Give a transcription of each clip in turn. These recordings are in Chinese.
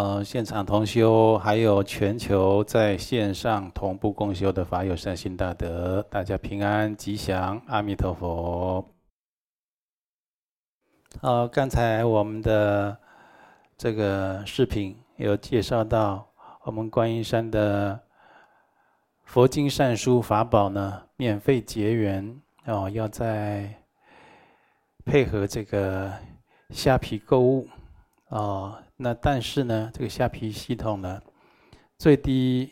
呃，现场同修，还有全球在线上同步共修的法友善心大德，大家平安吉祥，阿弥陀佛。好，刚才我们的这个视频有介绍到，我们观音山的佛经善书法宝呢，免费结缘哦，要在配合这个虾皮购物哦。那但是呢，这个虾皮系统呢，最低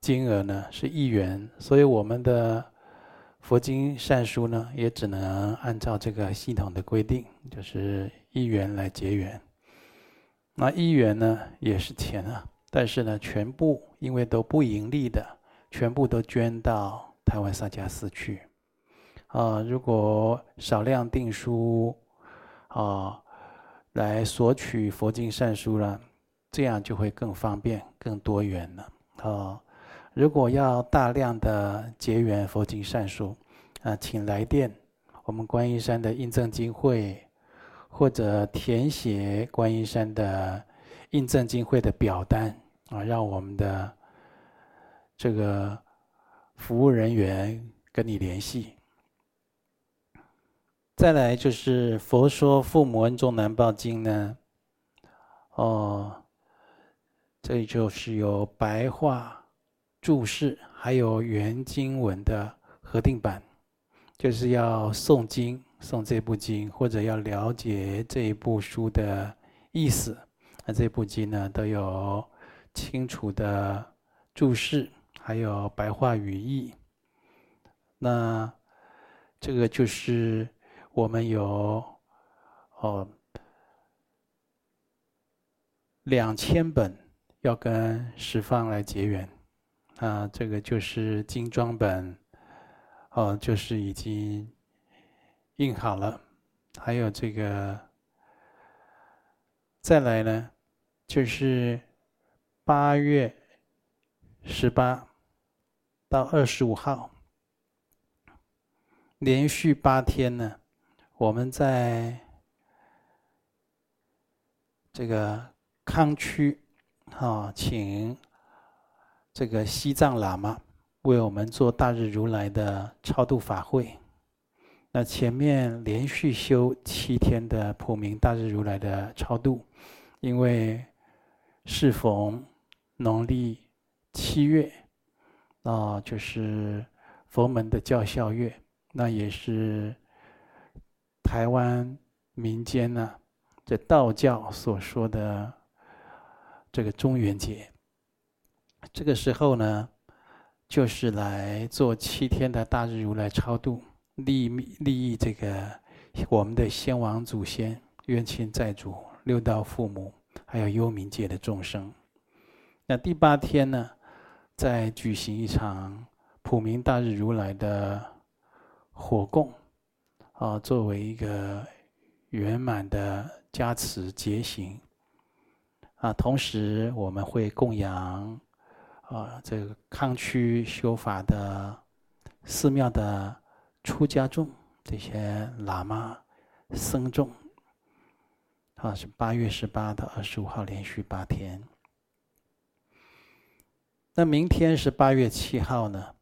金额呢是一元，所以我们的佛经善书呢也只能按照这个系统的规定，就是一元来结缘。那一元呢也是钱啊，但是呢全部因为都不盈利的，全部都捐到台湾萨迦寺去。啊，如果少量订书啊。来索取佛经善书了，这样就会更方便、更多元了。哦，如果要大量的结缘佛经善书，啊，请来电我们观音山的印证经会，或者填写观音山的印证经会的表单啊，让我们的这个服务人员跟你联系。再来就是《佛说父母恩重难报经》呢，哦，这里就是有白话注释，还有原经文的核定版，就是要诵经诵这部经，或者要了解这一部书的意思，那这部经呢都有清楚的注释，还有白话语义。那这个就是。我们有哦两千本要跟十方来结缘，啊，这个就是精装本，哦，就是已经印好了。还有这个再来呢，就是八月十八到二十五号，连续八天呢。我们在这个康区，啊，请这个西藏喇嘛为我们做大日如来的超度法会。那前面连续修七天的普明大日如来的超度，因为适逢农历七月，啊，就是佛门的教孝月，那也是。台湾民间呢，这道教所说的这个中元节，这个时候呢，就是来做七天的大日如来超度，利利益这个我们的先王祖先、冤亲债主、六道父母，还有幽冥界的众生。那第八天呢，再举行一场普明大日如来的火供。啊，作为一个圆满的加持结行啊，同时我们会供养啊这个康区修法的寺庙的出家众，这些喇嘛僧众啊，是八月十八到二十五号连续八天。那明天是八月七号呢，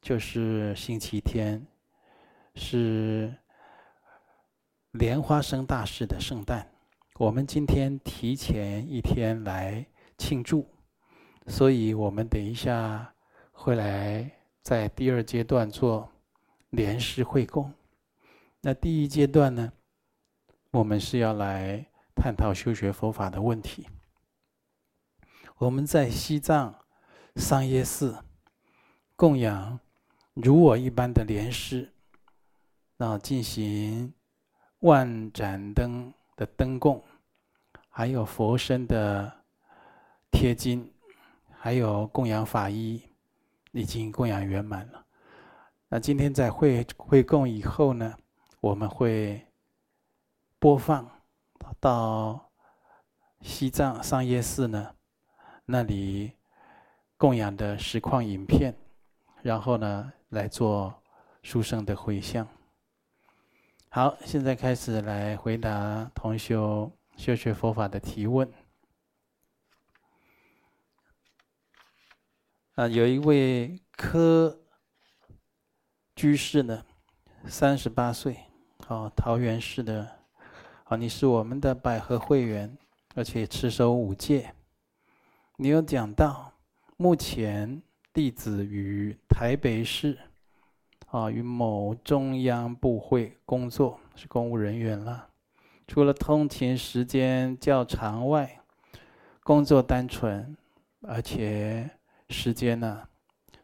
就是星期天，是。莲花生大师的圣诞，我们今天提前一天来庆祝，所以我们等一下会来在第二阶段做莲师会供。那第一阶段呢，我们是要来探讨修学佛法的问题。我们在西藏桑耶寺供养如我一般的莲师，然后进行。万盏灯的灯供，还有佛身的贴金，还有供养法衣，已经供养圆满了。那今天在会会供以后呢，我们会播放到西藏桑耶寺呢那里供养的实况影片，然后呢来做书生的回向。好，现在开始来回答同修修学佛法的提问。啊，有一位科居士呢，三十八岁，哦，桃园市的，啊、哦，你是我们的百合会员，而且持守五戒，你有讲到目前弟子于台北市。啊，与某中央部会工作，是公务人员了。除了通勤时间较长外，工作单纯，而且。时间呢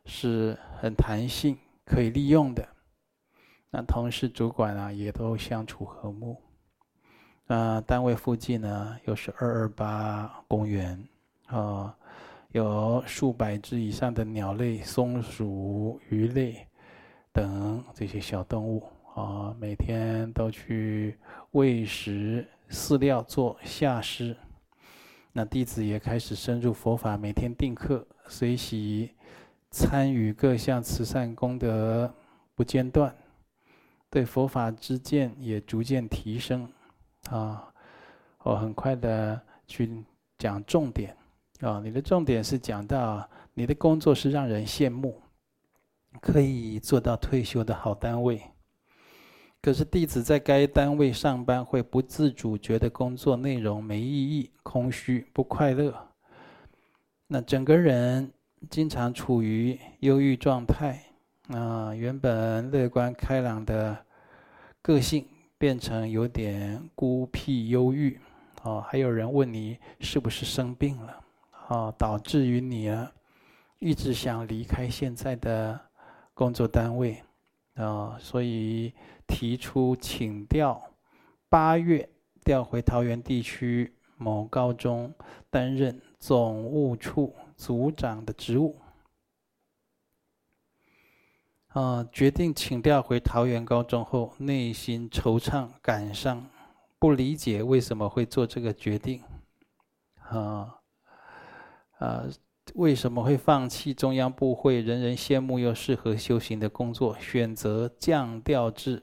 是很弹性，可以利用的。那同事、主管啊也都相处和睦。啊，单位附近呢又是二二八公园，啊，有数百只以上的鸟类、松鼠、鱼类等这些小动物啊，每天都去喂食饲料做下施。那弟子也开始深入佛法，每天定课。随喜参与各项慈善功德不间断，对佛法之见也逐渐提升，啊，我很快的去讲重点，啊，你的重点是讲到你的工作是让人羡慕，可以做到退休的好单位，可是弟子在该单位上班会不自主觉得工作内容没意义、空虚、不快乐。那整个人经常处于忧郁状态，啊，原本乐观开朗的个性变成有点孤僻忧郁，哦，还有人问你是不是生病了，哦，导致于你啊一直想离开现在的工作单位，啊，所以提出请调，八月调回桃园地区某高中担任。总务处组长的职务，啊，决定请调回桃园高中后，内心惆怅感伤，不理解为什么会做这个决定，啊，啊，为什么会放弃中央部会人人羡慕又适合修行的工作，选择降调至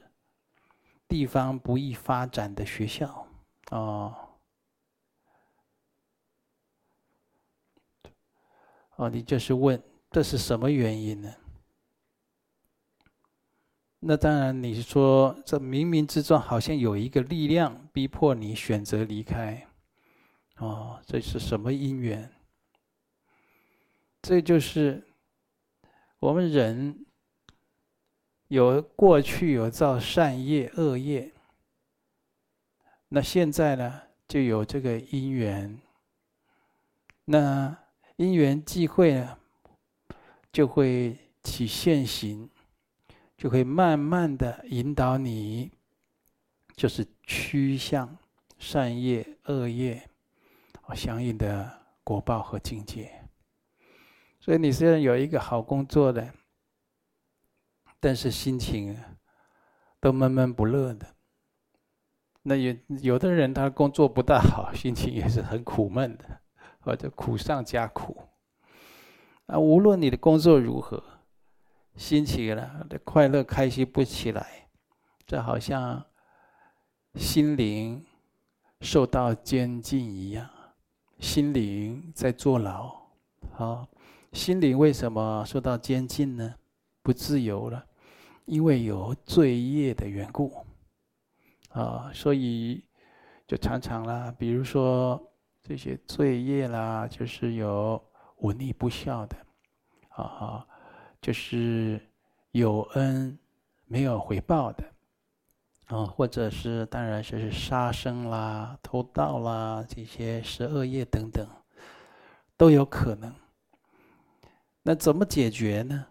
地方不易发展的学校，啊。哦，你就是问这是什么原因呢？那当然，你是说这冥冥之中好像有一个力量逼迫你选择离开。哦，这是什么因缘？这就是我们人有过去有造善业恶业，那现在呢就有这个因缘，那。因缘际会呢，就会起现行，就会慢慢的引导你，就是趋向善业恶业相应的果报和境界。所以你虽然有一个好工作的，但是心情都闷闷不乐的。那有有的人他工作不大好，心情也是很苦闷的。或者苦上加苦，啊，无论你的工作如何，心情呢，快乐开心不起来，这好像心灵受到监禁一样，心灵在坐牢。好，心灵为什么受到监禁呢？不自由了，因为有罪业的缘故。啊，所以就常常啦，比如说。这些罪业啦，就是有忤逆不孝的，啊，就是有恩没有回报的，啊，或者是当然就是杀生啦、偷盗啦这些十恶业等等，都有可能。那怎么解决呢？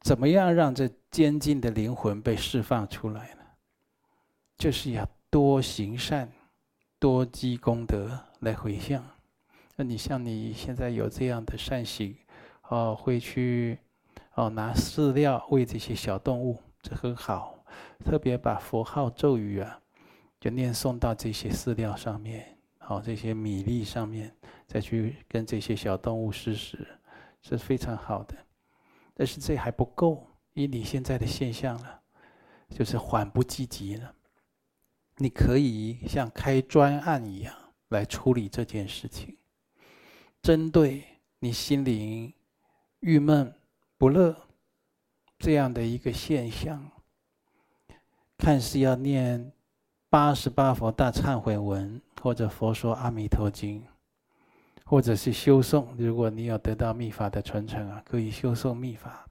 怎么样让这监禁的灵魂被释放出来呢？就是要多行善，多积功德。来回向，那你像你现在有这样的善行，哦，会去哦拿饲料喂这些小动物，这很好。特别把佛号咒语啊，就念诵到这些饲料上面，好，这些米粒上面，再去跟这些小动物施食，是非常好的。但是这还不够，以你现在的现象了，就是缓不积极了。你可以像开专案一样。来处理这件事情，针对你心灵郁闷不乐这样的一个现象，看似要念八十八佛大忏悔文，或者佛说阿弥陀经，或者是修诵。如果你有得到密法的传承啊，可以修诵密法。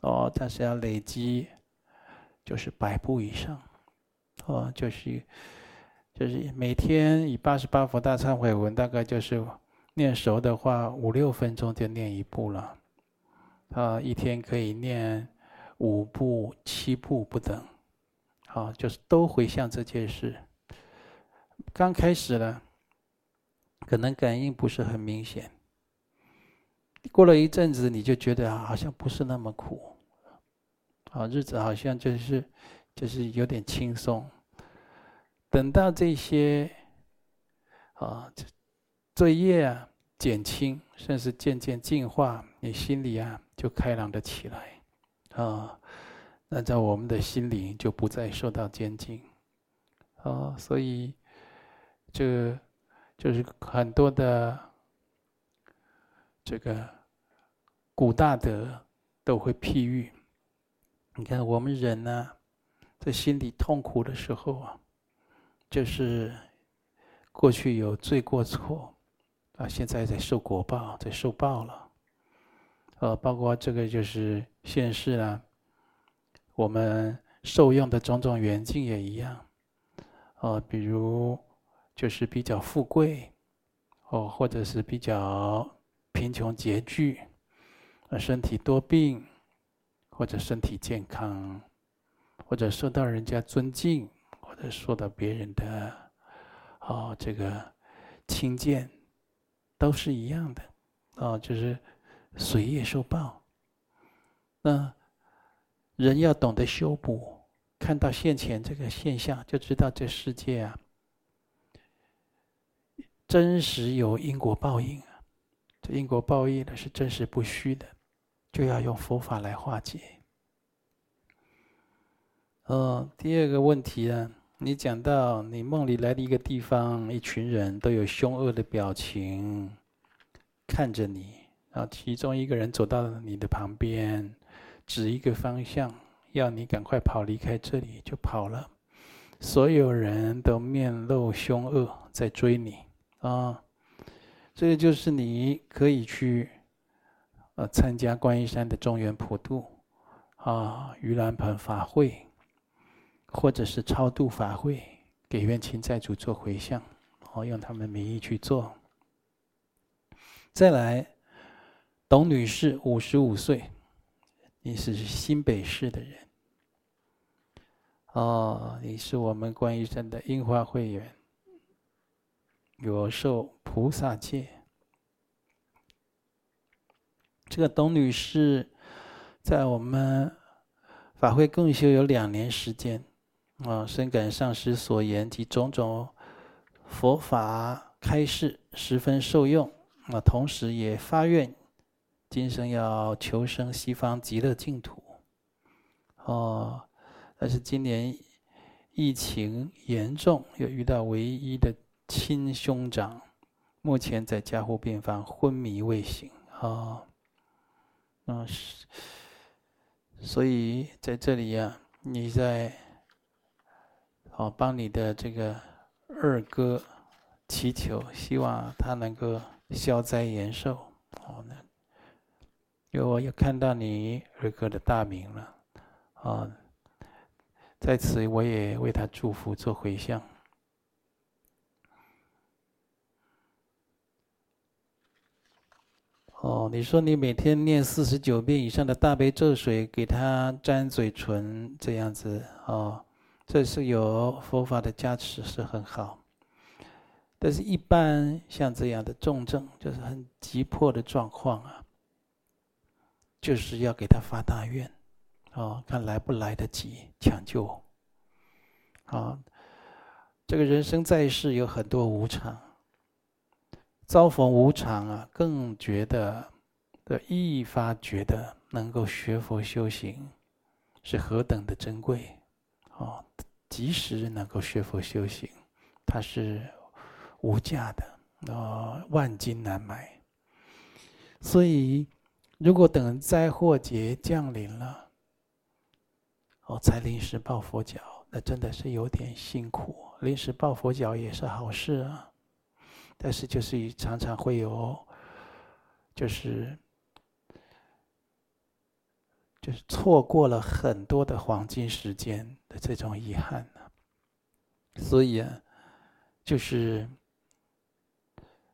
哦，但是要累积，就是百步以上。哦，就是就是每天以八十八佛大忏悔文，大概就是念熟的话，五六分钟就念一部了。啊，一天可以念五部、七部不等。好，就是都回向这件事。刚开始呢，可能感应不是很明显。过了一阵子，你就觉得好像不是那么苦，啊，日子好像就是就是有点轻松。等到这些啊罪业啊减轻，甚至渐渐净化，你心里啊就开朗的起来，啊，那在我们的心灵就不再受到监禁，啊，所以这就是很多的。这个古大德都会譬喻，你看我们人呢，在心里痛苦的时候啊，就是过去有罪过错啊，现在在受果报，在受报了。呃，包括这个就是现世啊，我们受用的种种缘境也一样。呃，比如就是比较富贵，哦，或者是比较。贫穷拮据，啊，身体多病，或者身体健康，或者受到人家尊敬，或者受到别人的，哦，这个轻贱，都是一样的，哦，就是随业受报。那人要懂得修补，看到现前这个现象，就知道这世界啊，真实有因果报应啊。这因果报应呢，是真实不虚的，就要用佛法来化解。嗯，第二个问题呢，你讲到你梦里来的一个地方，一群人都有凶恶的表情看着你，然后其中一个人走到你的旁边，指一个方向，要你赶快跑离开这里，就跑了。所有人都面露凶恶，在追你啊。这个就是你可以去，呃，参加观音山的中元普渡，啊，盂兰盆法会，或者是超度法会，给冤亲债主做回向，哦，用他们名义去做。再来，董女士，五十五岁，你是新北市的人，哦，你是我们观音山的樱花会员。有受菩萨戒。这个董女士在我们法会共修有两年时间，啊，深感上师所言及种种佛法开示，十分受用。啊，同时也发愿今生要求生西方极乐净土。哦，但是今年疫情严重，又遇到唯一的。亲兄长目前在加护病房昏迷未醒啊，嗯，是，所以在这里呀、你在好帮你的这个二哥祈求，希望他能够消灾延寿。好呢，因为我也看到你二哥的大名了，啊，在此我也为他祝福做回向。哦，你说你每天念四十九遍以上的大悲咒水，给他沾嘴唇这样子哦，这是有佛法的加持，是很好。但是，一般像这样的重症，就是很急迫的状况啊，就是要给他发大愿，哦，看来不来得及抢救。啊、这个人生在世有很多无常。遭逢无常啊，更觉得的愈发觉得能够学佛修行是何等的珍贵哦！即使能够学佛修行，它是无价的哦，万金难买。所以如果等灾祸劫降临了，哦，才临时抱佛脚，那真的是有点辛苦。临时抱佛脚也是好事啊，但是就是常常会有，就是就是错过了很多的黄金时间的这种遗憾呢。所以啊，就是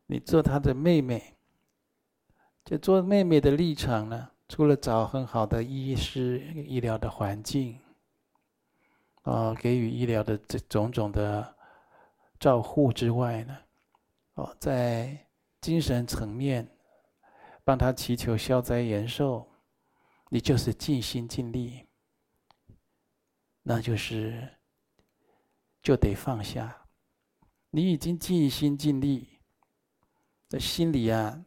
你做他的妹妹，就做妹妹的立场呢，除了找很好的医师、医疗的环境。啊，给予医疗的这种种的照护之外呢，哦，在精神层面帮他祈求消灾延寿，你就是尽心尽力，那就是就得放下。你已经尽心尽力，在心里啊，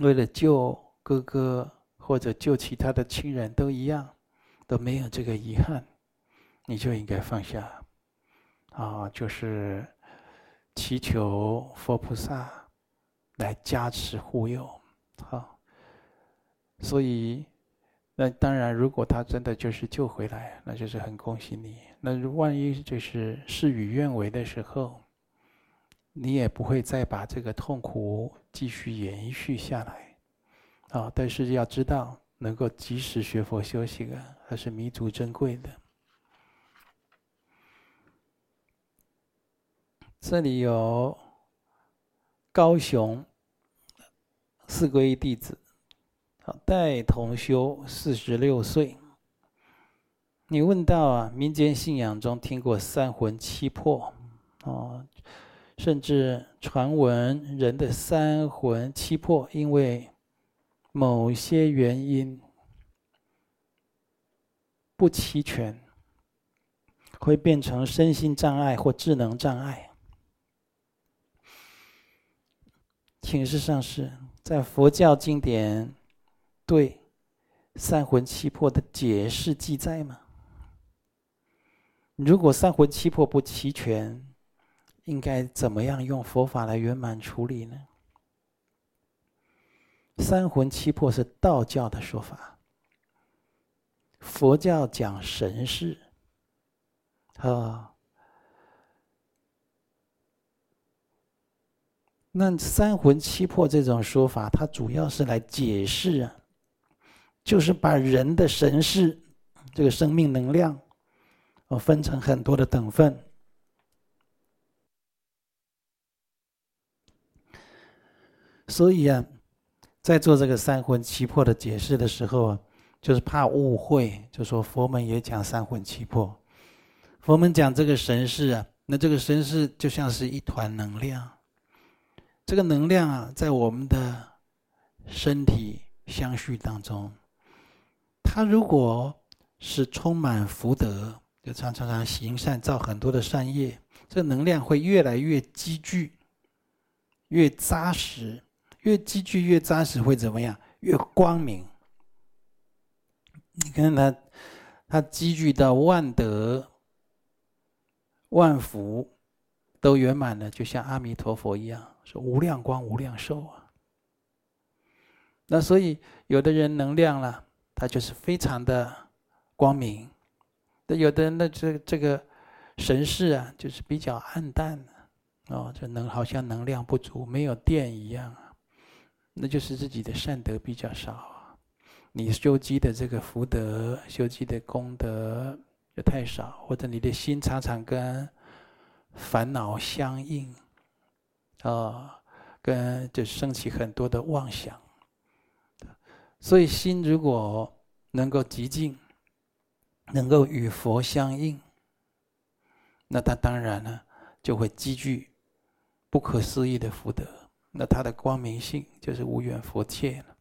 为了救哥哥或者救其他的亲人都一样，都没有这个遗憾。你就应该放下，啊，就是祈求佛菩萨来加持护佑，好。所以，那当然，如果他真的就是救回来，那就是很恭喜你。那万一就是事与愿违的时候，你也不会再把这个痛苦继续延续下来，啊。但是要知道，能够及时学佛修行啊，还是弥足珍贵的。这里有高雄四皈依弟子，好，戴同修，四十六岁。你问到啊，民间信仰中听过三魂七魄，哦，甚至传闻人的三魂七魄因为某些原因不齐全，会变成身心障碍或智能障碍。请示上师，在佛教经典对三魂七魄的解释记载吗？如果三魂七魄不齐全，应该怎么样用佛法来圆满处理呢？三魂七魄是道教的说法，佛教讲神识，啊。那三魂七魄这种说法，它主要是来解释啊，就是把人的神识，这个生命能量，哦，分成很多的等份。所以啊，在做这个三魂七魄的解释的时候啊，就是怕误会，就说佛门也讲三魂七魄，佛门讲这个神识啊，那这个神识就像是一团能量。这个能量啊，在我们的身体相续当中，它如果是充满福德，就常常常行善，造很多的善业，这个能量会越来越积聚，越扎实，越积聚越扎实，会怎么样？越光明。你看它，它积聚到万德、万福都圆满了，就像阿弥陀佛一样。是无量光无量寿啊！那所以有的人能量了，他就是非常的光明；那有的人的这这个神识啊，就是比较暗淡哦，就能好像能量不足，没有电一样啊。那就是自己的善德比较少啊，你修积的这个福德、修积的功德就太少，或者你的心常常跟烦恼相应。啊、跟就升起很多的妄想，所以心如果能够极静，能够与佛相应，那他当然呢就会积聚不可思议的福德，那他的光明性就是无远佛界了。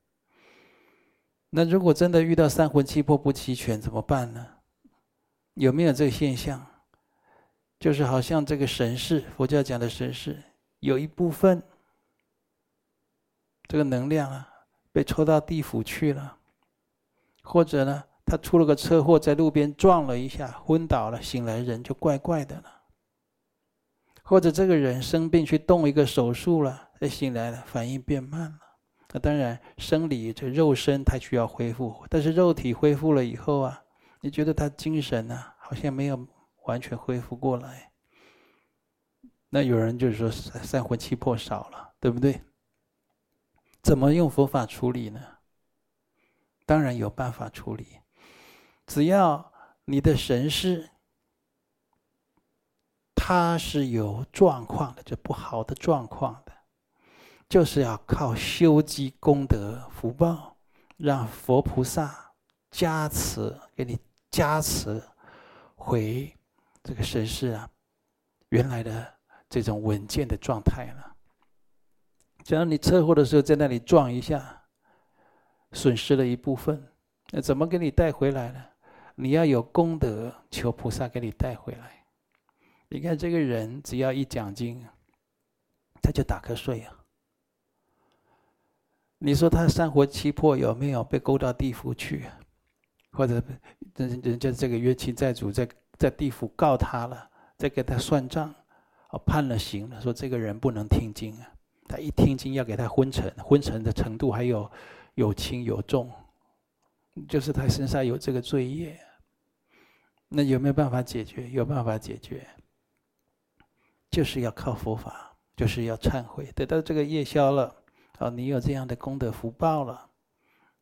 那如果真的遇到三魂七魄不齐全怎么办呢？有没有这个现象？就是好像这个神识，佛教讲的神识。有一部分，这个能量啊，被抽到地府去了，或者呢，他出了个车祸，在路边撞了一下，昏倒了，醒来人就怪怪的了。或者这个人生病去动一个手术了，他醒来了，反应变慢了，那当然，生理这肉身它需要恢复，但是肉体恢复了以后啊，你觉得他精神呢、好像没有完全恢复过来。那有人就是说三魂七魄少了，对不对？怎么用佛法处理呢？当然有办法处理，只要你的神识，它是有状况的，就不好的状况的。就是要靠修积功德福报，让佛菩萨加持，给你加持回这个神识啊，原来的这种稳健的状态了。假如你车祸的时候在那里撞一下，损失了一部分，那怎么给你带回来呢？你要有功德，求菩萨给你带回来。你看这个人，只要一讲经，他就打瞌睡啊。你说他三魂七魄有没有被勾到地府去？或者人人家这个冤亲债主在在地府告他了，在给他算账，哦，判了刑了，说这个人不能听经啊！他一听经要给他昏沉，昏沉的程度还有有轻有重，就是他身上有这个罪业。那有没有办法解决？有办法解决，就是要靠佛法，就是要忏悔，等到这个业消了。哦，你有这样的功德福报了，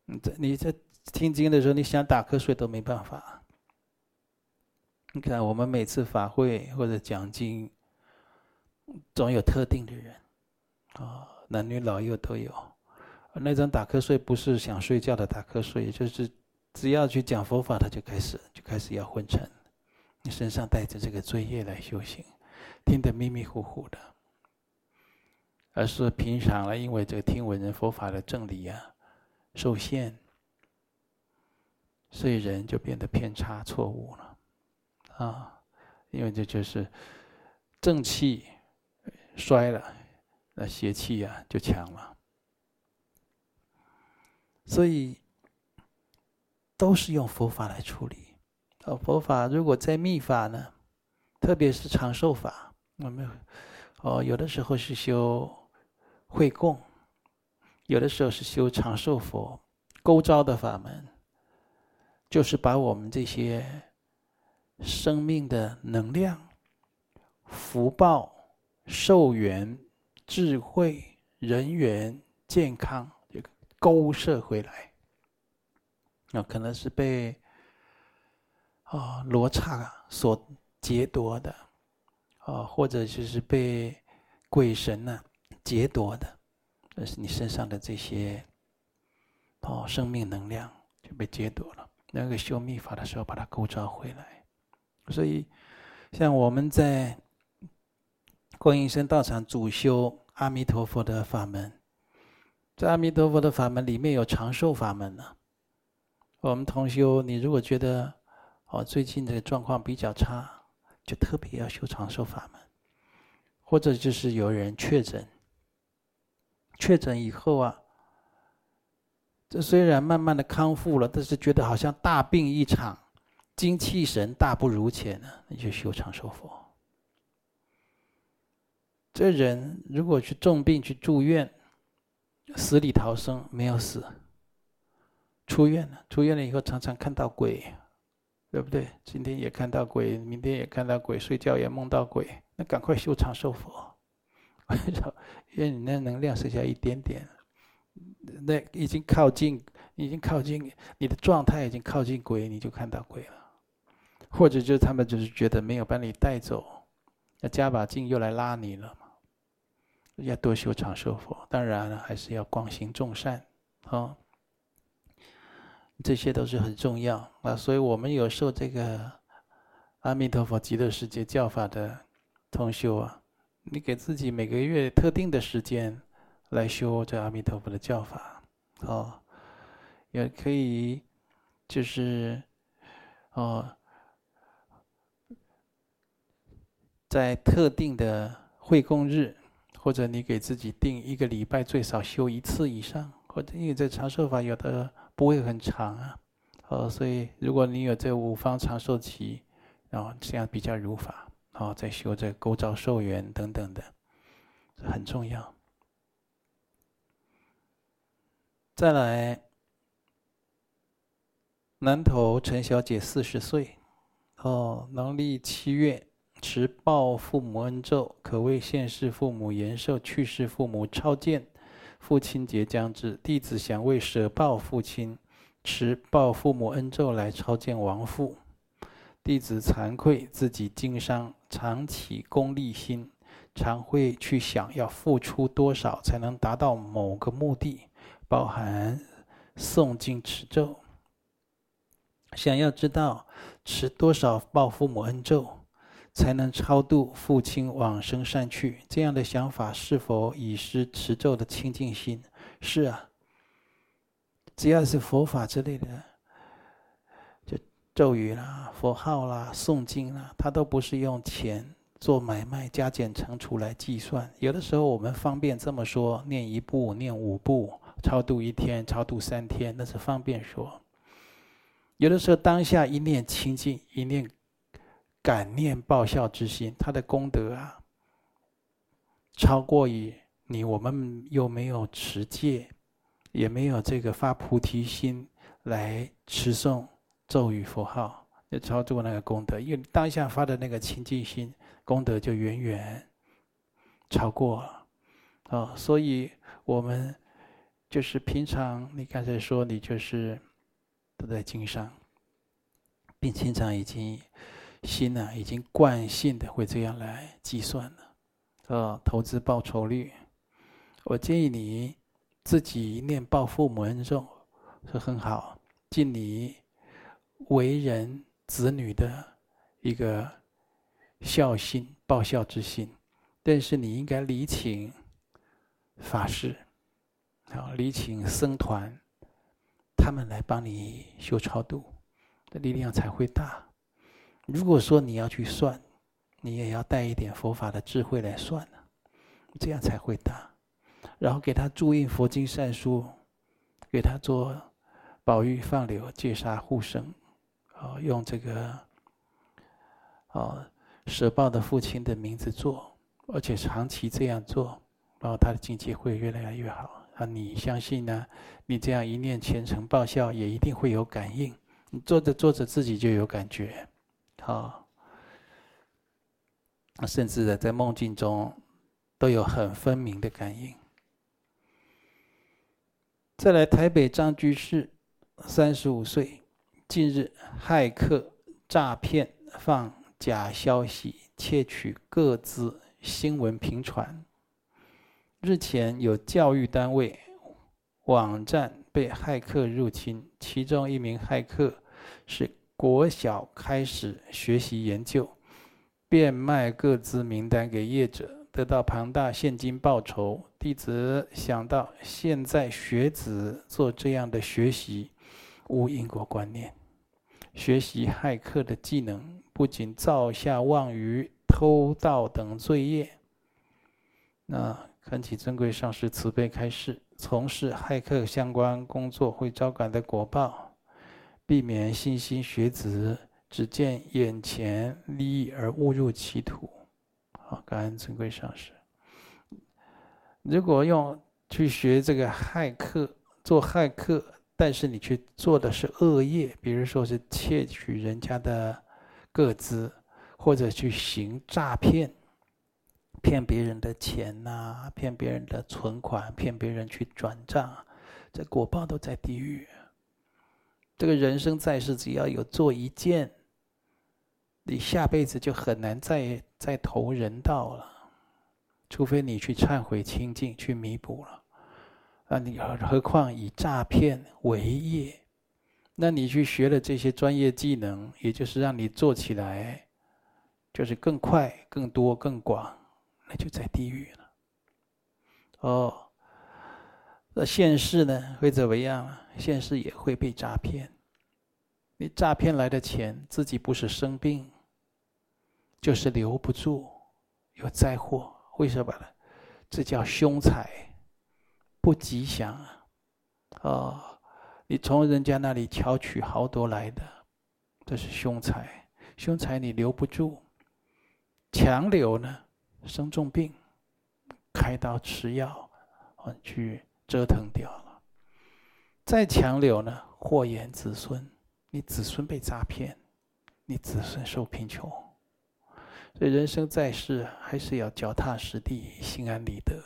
你在你在听经的时候，你想打瞌睡都没办法。你看，我们每次法会或者讲经，总有特定的人，啊，男女老幼都有。那种打瞌睡不是想睡觉的打瞌睡，就是只要去讲佛法，他就开始就开始要昏沉。你身上带着这个罪业来修行，听得迷迷糊糊的。而是平常了，因为这个听闻人佛法的正理啊，受限，所以人就变得偏差错误了，啊，因为这就是正气衰了，那邪气呀就强了，所以都是用佛法来处理。哦，佛法如果在密法呢，特别是长寿法，我们哦有的时候是修。会供，有的时候是修长寿佛，勾召的法门，就是把我们这些生命的能量、福报、寿元、智慧、人缘、健康，这个勾摄回来。那可能是被啊罗刹所劫夺的，啊，或者就是被鬼神呢、劫夺的，但是你身上的这些哦，生命能量就被劫夺了。那个修密法的时候，把它勾召回来。所以，像我们在观音山道场主修阿弥陀佛的法门，在阿弥陀佛的法门里面有长寿法门呢。我们同修，你如果觉得哦最近这个状况比较差，就特别要修长寿法门，或者就是有人确诊。确诊以后啊，这虽然慢慢的康复了，但是觉得好像大病一场，精气神大不如前呢，那就修长寿佛。这人如果去重病去住院，死里逃生没有死，出院了，出院了以后常常看到鬼，对不对？今天也看到鬼，明天也看到鬼，睡觉也梦到鬼，那赶快修长寿佛。因为你那能量剩下一点点，那已经靠近，已经靠近你的状态，已经靠近鬼，你就看到鬼了。或者就是他们就是觉得没有把你带走，要加把劲又来拉你了。要多修长寿佛，当然了，还是要广行众善啊。这些都是很重要啊。所以我们有受这个阿弥陀佛极乐世界教法的通修啊。你给自己每个月特定的时间来修这阿弥陀佛的教法，哦，也可以，就是，哦，在特定的会供日，或者你给自己定一个礼拜最少修一次以上，或者因为这长寿法有的不会很长啊，哦，所以如果你有这五方长寿期，然后这样比较如法。哦，在修这勾召寿元等等的，很重要。再来，南投陈小姐四十岁，哦，农历七月持报父母恩咒，可为现世父母延寿，去世父母超荐。父亲节将至，弟子想为舍报父亲，持报父母恩咒来超荐亡父。弟子惭愧自己经商，常起功利心，常会去想要付出多少才能达到某个目的，包含诵经持咒。想要知道持多少报父母恩咒，才能超度父亲往生善趣，这样的想法是否已失持咒的清净心？是啊，只要是佛法之类的，就咒语啦、佛号啦、诵经啦，它都不是用钱做买卖、加减乘除来计算。有的时候我们方便这么说：念一步、念五步，超度一天、超度三天，那是方便说。有的时候当下一念清净，一念。感念报效之心，他的功德啊，超过于你。我们又没有持戒，也没有这个发菩提心来持诵咒语佛号，就超过那个功德。因为当下发的那个清净心，功德就远远超过了。哦，所以我们就是平常，你刚才说你就是都在经商，并经常已经。心呢、已经惯性的会这样来计算了，呃，投资报酬率。我建议你自己念报父母恩咒是很好，尽你为人子女的一个孝心、报孝之心。但是你应该礼请法师，啊，礼请僧团，他们来帮你修超度，的力量才会大。如果说你要去算，你也要带一点佛法的智慧来算呢，这样才会大。然后给他注印佛经善书，给他做宝玉放流、戒杀护生，哦，用这个哦舍报的父亲的名字做，而且长期这样做，然后他的境界会越来越好。啊，你相信呢？你这样一念虔诚报效，也一定会有感应。你做着做着，自己就有感觉。好，甚至的在梦境中都有很分明的感应。再来，台北张居士，三十五岁，近日骇客诈骗放假消息，窃取个资，新闻频传。日前有教育单位网站被骇客入侵，其中一名骇客是。国小开始学习研究，变卖各自名单给业者，得到庞大现金报酬。弟子想到，现在学子做这样的学习，无因果观念，学习骇客的技能，不仅造下妄语、偷盗等罪业。那恳请尊贵上师慈悲开示，从事骇客相关工作会招感的果报。避免信心学子只见眼前利益而误入歧途。好，感恩尊贵上师。如果用去学这个骇客，做骇客，但是你去做的是恶业，比如说是窃取人家的个资，或者去行诈骗，骗别人的钱呐，骗别人的存款，骗别人去转账，这果报都在地狱。这个人生在世，只要有做一件，你下辈子就很难再再投人道了，除非你去忏悔清净，去弥补了。啊，你何况以诈骗为业，那你去学了这些专业技能，也就是让你做起来，就是更快、更多、更广，那就在地狱了。哦。那现世呢，会怎么样？现世也会被诈骗。你诈骗来的钱，自己不是生病，就是留不住，有灾祸。为什么呢？这叫凶财，不吉祥啊！哦，你从人家那里巧取豪夺来的，这是凶财。凶财你留不住，强留呢，生重病，开刀吃药，啊，去。折腾掉了，再强留呢，祸延子孙，你子孙被诈骗，你子孙受贫穷。所以人生在世，还是要脚踏实地，心安理得。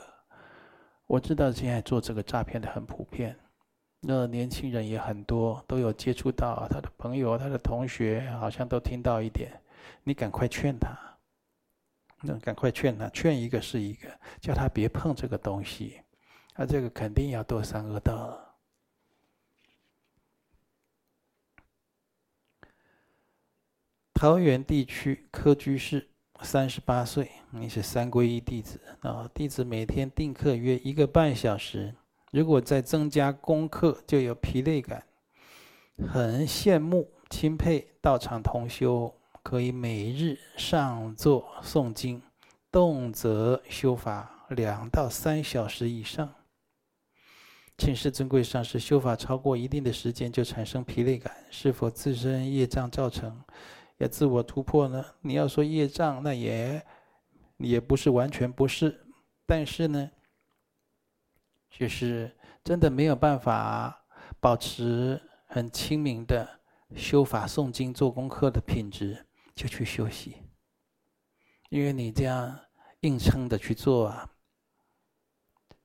我知道现在做这个诈骗的很普遍，那年轻人也很多，都有接触到他的朋友、他的同学，好像都听到一点。你赶快劝他，那赶快劝他，劝一个是一个，叫他别碰这个东西。他这个肯定要堕三恶道。桃园地区柯居士，三十八岁，你是三皈依弟子啊。弟子每天定课约一个半小时，如果再增加功课，就有疲累感。很羡慕钦佩道场同修，可以每日上座诵经，动辄修法两到三小时以上。请示尊贵上师，修法超过一定的时间就产生疲累感，是否自身业障造成？要自我突破呢？你要说业障，那也也不是完全不是，但是呢，就是真的没有办法保持很清明的修法诵经做功课的品质，就去休息，因为你这样硬撑的去做啊，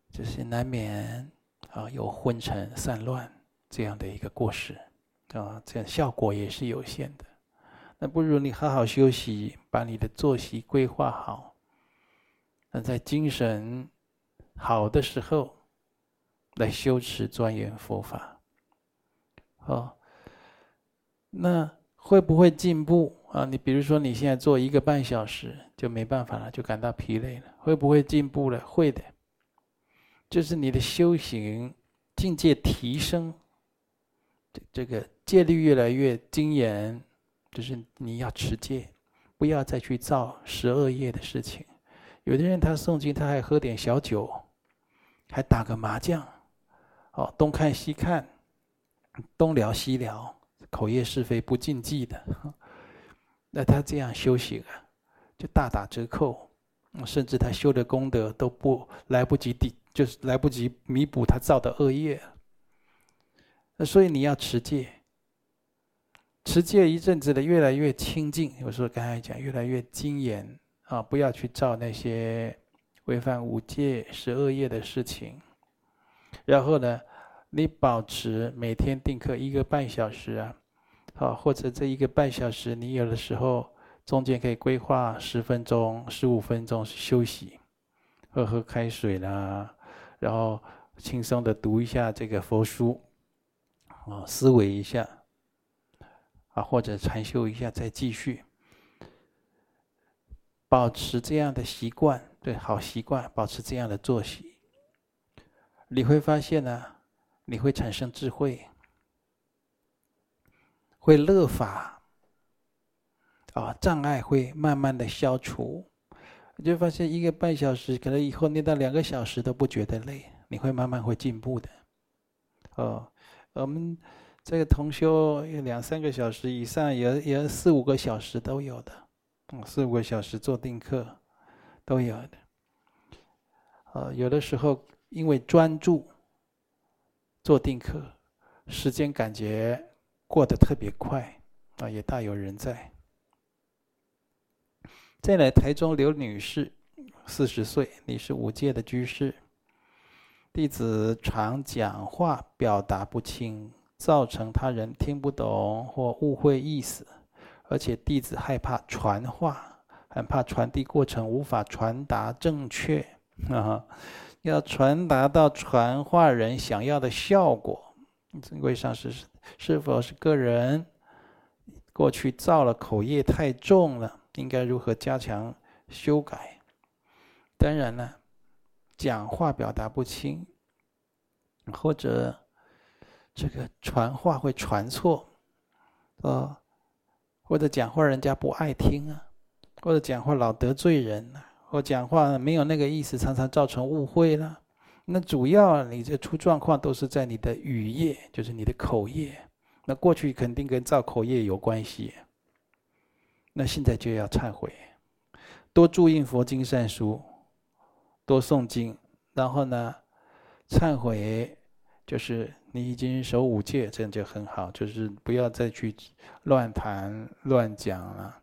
就是难免。啊，有昏沉散乱这样的一个过失，啊，这样效果也是有限的。那不如你好好休息，把你的作息规划好。那在精神好的时候，来修持钻研佛法。好，那会不会进步啊？你比如说你现在做一个半小时就没办法了，就感到疲累了，会不会进步了？会的。就是你的修行境界提升，这这个戒律越来越精严，就是你要持戒，不要再去造十恶业的事情。有的人他诵经，他还喝点小酒，还打个麻将，哦，东看西看，东聊西聊，口业是非不禁忌的，那他这样修行啊，就大打折扣，甚至他修的功德都不来不及抵。就是来不及弥补他造的恶业，那所以你要持戒，持戒一阵子的越来越清净。我说刚才讲越来越精严啊，不要去造那些违反五戒十恶业的事情。然后呢，你保持每天定课一个半小时啊，好，或者这一个半小时，你有的时候中间可以规划十分钟、十五分钟休息，喝喝开水啦。然后轻松的读一下这个佛书，啊，思维一下，啊，或者禅修一下，再继续，保持这样的习惯，对，好习惯，保持这样的作息，你会发现呢，你会产生智慧，会乐法，啊，障碍会慢慢的消除。你就发现一个半小时，可能以后念到两个小时都不觉得累，你会慢慢会进步的。哦，我们这个同修有两三个小时以上，有有四五个小时都有的，嗯，四五个小时做定课都有的。呃，有的时候因为专注做定课，时间感觉过得特别快，啊，也大有人在。再来，台中刘女士，四十岁，你是五戒的居士。弟子常讲话表达不清，造成他人听不懂或误会意思，而且弟子害怕传话，很怕传递过程无法传达正确 啊！要传达到传话人想要的效果，尊贵上师是是否是个人过去造了口业太重了？应该如何加强修改？当然了，讲话表达不清，或者这个传话会传错，呃，或者讲话人家不爱听啊，或者讲话老得罪人啊，或讲话没有那个意思，常常造成误会了。那主要你这出状况都是在你的语业，就是你的口业。那过去肯定跟造口业有关系。那现在就要忏悔，多注印佛经善书，多诵经，然后呢，忏悔，就是你已经守五戒，这样就很好。就是不要再去乱谈乱讲了。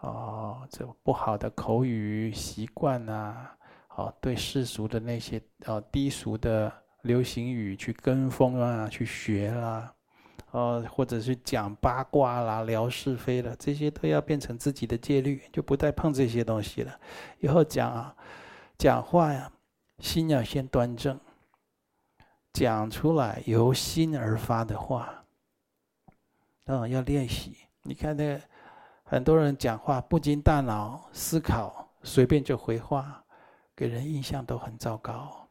哦，这不好的口语习惯啊，哦，对世俗的那些哦低俗的流行语去跟风啊，去学啦。哦，或者是讲八卦啦、聊是非了，这些都要变成自己的戒律，就不再碰这些东西了。以后讲啊，讲话呀，心要先端正，讲出来由心而发的话，嗯、要练习。你看那个、很多人讲话不经大脑思考，随便就回话，给人印象都很糟糕。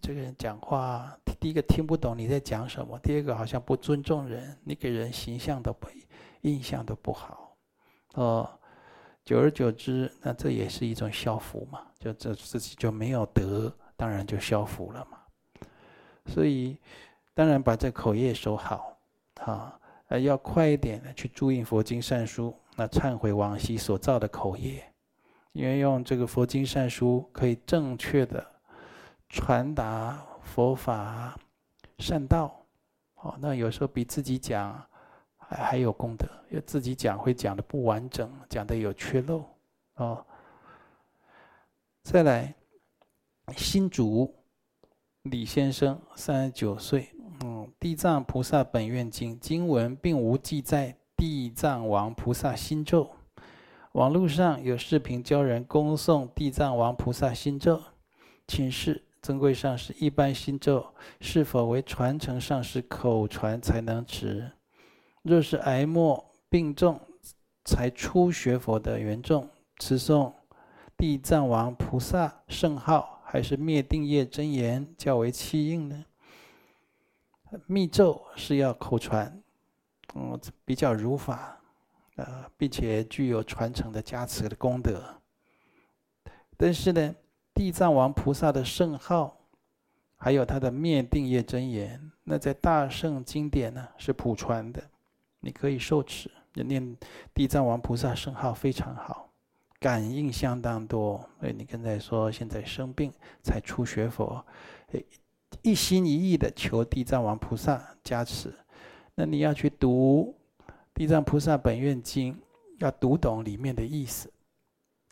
这个人讲话，第一个听不懂你在讲什么，第二个好像不尊重人，你给人形象都不印象都不好，哦，久而久之，那这也是一种消福嘛，就这自己就没有德，当然就消福了嘛。所以，当然把这口业守好，啊，要快一点的去注印佛经善书，那忏悔往昔所造的口业，因为用这个佛经善书可以正确的。传达佛法善道，哦，那有时候比自己讲还还有功德，因为自己讲会讲的不完整，讲的有缺漏，哦。再来，新竹李先生，三十九岁，嗯，《地藏菩萨本愿经》经文并无记载地藏王菩萨心咒，网络上有视频教人恭诵地藏王菩萨心咒，请示。尊贵上师，一般心咒是否为传承上师口传才能持？若是癌末病重才初学佛的缘众，持诵地藏王菩萨圣号还是灭定业真言较为契应呢？密咒是要口传，嗯，比较如法，呃，并且具有传承的加持的功德。但是呢，地藏王菩萨的圣号，还有他的灭定业真言，那在大圣经典呢是普传的，你可以受持，念地藏王菩萨圣号非常好，感应相当多。哎，你刚才说现在生病才初学佛，一心一意的求地藏王菩萨加持，那你要去读地藏菩萨本愿经，要读懂里面的意思，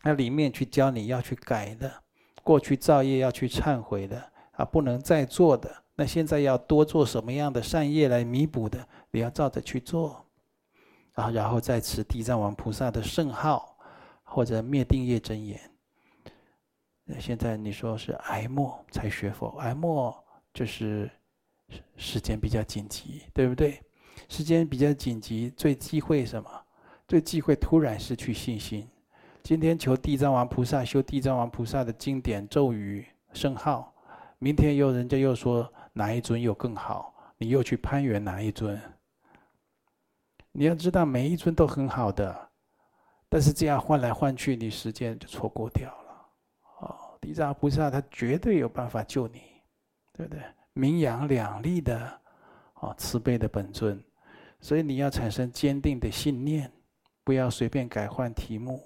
那里面去教你要去改的。过去造业要去忏悔的啊，不能再做的。那现在要多做什么样的善业来弥补的？你要照着去做啊，然后再持地藏王菩萨的圣号或者灭定业真言。那现在你说是癌末才学佛，癌末就是时间比较紧急，对不对？时间比较紧急，最忌讳什么？最忌讳突然失去信心。今天求地藏王菩萨修地藏王菩萨的经典咒语圣号，明天又人家又说哪一尊又更好，你又去攀援哪一尊？你要知道每一尊都很好的，但是这样换来换去，你时间就错过掉了。哦，地藏菩萨他绝对有办法救你，对不对？名扬两利的，哦，慈悲的本尊，所以你要产生坚定的信念，不要随便改换题目。